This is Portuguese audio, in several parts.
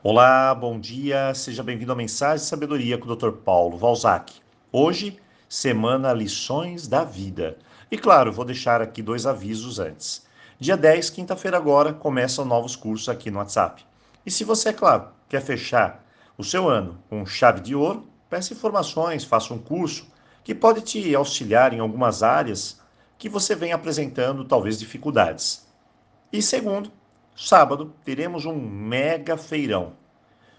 Olá, bom dia, seja bem-vindo à Mensagem de Sabedoria com o Dr. Paulo Valzac. Hoje, semana Lições da Vida. E claro, vou deixar aqui dois avisos antes. Dia 10, quinta-feira agora, começam novos cursos aqui no WhatsApp. E se você, é claro, quer fechar o seu ano com chave de ouro, peça informações, faça um curso que pode te auxiliar em algumas áreas que você vem apresentando talvez dificuldades. E segundo, sábado teremos um mega feirão.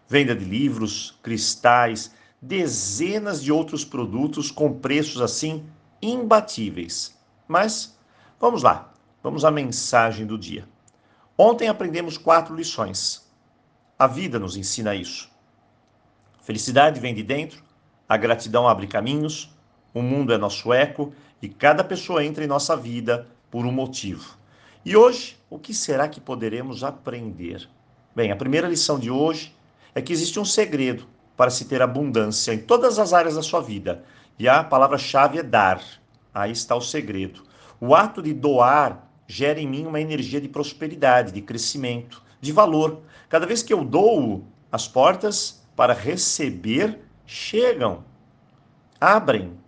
Venda de livros, cristais, dezenas de outros produtos com preços assim imbatíveis. Mas vamos lá, vamos à mensagem do dia. Ontem aprendemos quatro lições. A vida nos ensina isso. Felicidade vem de dentro, a gratidão abre caminhos, o mundo é nosso eco e cada pessoa entra em nossa vida por um motivo. E hoje, o que será que poderemos aprender? Bem, a primeira lição de hoje é que existe um segredo para se ter abundância em todas as áreas da sua vida. E a palavra-chave é dar. Aí está o segredo. O ato de doar gera em mim uma energia de prosperidade, de crescimento, de valor. Cada vez que eu dou, as portas para receber chegam, abrem.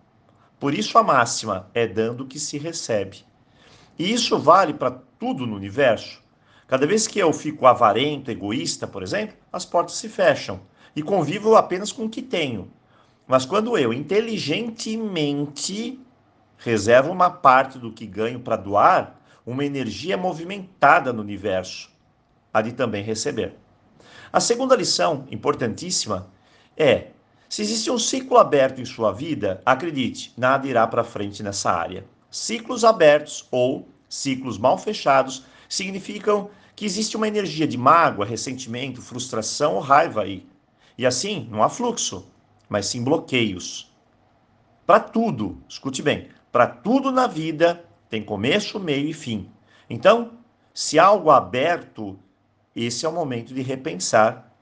Por isso a máxima é dando que se recebe. E isso vale para tudo no universo. Cada vez que eu fico avarento, egoísta, por exemplo, as portas se fecham e convivo apenas com o que tenho. Mas quando eu inteligentemente reservo uma parte do que ganho para doar, uma energia movimentada no universo, há de também receber. A segunda lição, importantíssima, é: se existe um ciclo aberto em sua vida, acredite, nada irá para frente nessa área. Ciclos abertos ou ciclos mal fechados significam que existe uma energia de mágoa, ressentimento, frustração ou raiva aí. E assim, não há fluxo, mas sim bloqueios. Para tudo, escute bem, para tudo na vida tem começo, meio e fim. Então, se algo aberto, esse é o momento de repensar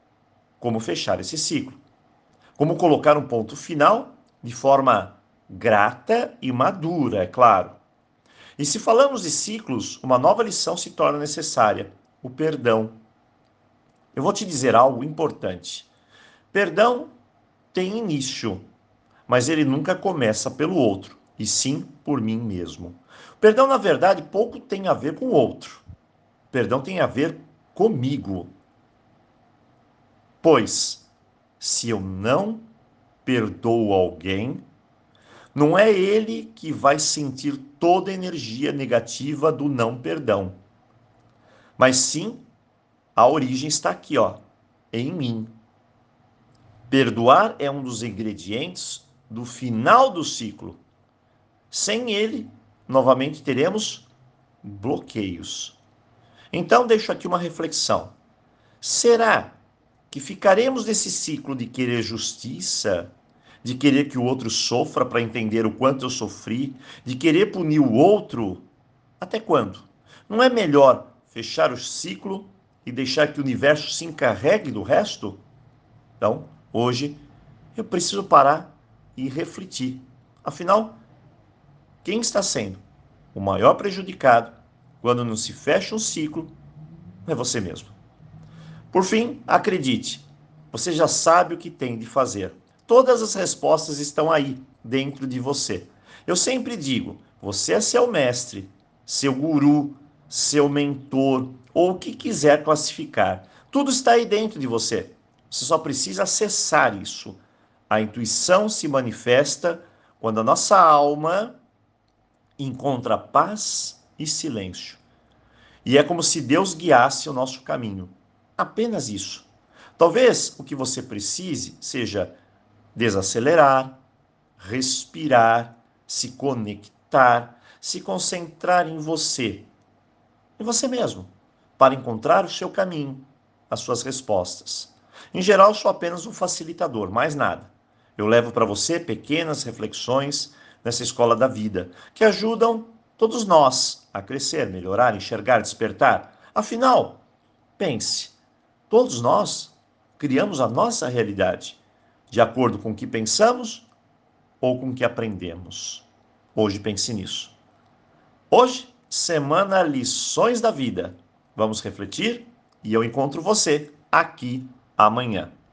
como fechar esse ciclo. Como colocar um ponto final de forma grata e madura, é claro. E se falamos de ciclos, uma nova lição se torna necessária: o perdão. Eu vou te dizer algo importante. Perdão tem início, mas ele nunca começa pelo outro, e sim por mim mesmo. Perdão, na verdade, pouco tem a ver com o outro. Perdão tem a ver comigo. Pois, se eu não perdoo alguém, não é ele que vai sentir toda a energia negativa do não perdão. Mas sim, a origem está aqui, ó, em mim. Perdoar é um dos ingredientes do final do ciclo. Sem ele, novamente teremos bloqueios. Então, deixo aqui uma reflexão. Será que ficaremos nesse ciclo de querer justiça, de querer que o outro sofra para entender o quanto eu sofri, de querer punir o outro? Até quando? Não é melhor fechar o ciclo e deixar que o universo se encarregue do resto? Então, hoje, eu preciso parar e refletir. Afinal, quem está sendo o maior prejudicado quando não se fecha um ciclo é você mesmo. Por fim, acredite, você já sabe o que tem de fazer. Todas as respostas estão aí, dentro de você. Eu sempre digo: você é seu mestre, seu guru, seu mentor, ou o que quiser classificar. Tudo está aí dentro de você. Você só precisa acessar isso. A intuição se manifesta quando a nossa alma encontra paz e silêncio. E é como se Deus guiasse o nosso caminho. Apenas isso. Talvez o que você precise seja desacelerar, respirar, se conectar, se concentrar em você, em você mesmo, para encontrar o seu caminho, as suas respostas. Em geral, sou apenas um facilitador, mais nada. Eu levo para você pequenas reflexões nessa escola da vida, que ajudam todos nós a crescer, melhorar, enxergar, despertar. Afinal, pense, Todos nós criamos a nossa realidade de acordo com o que pensamos ou com o que aprendemos. Hoje pense nisso. Hoje, semana Lições da Vida. Vamos refletir e eu encontro você aqui amanhã.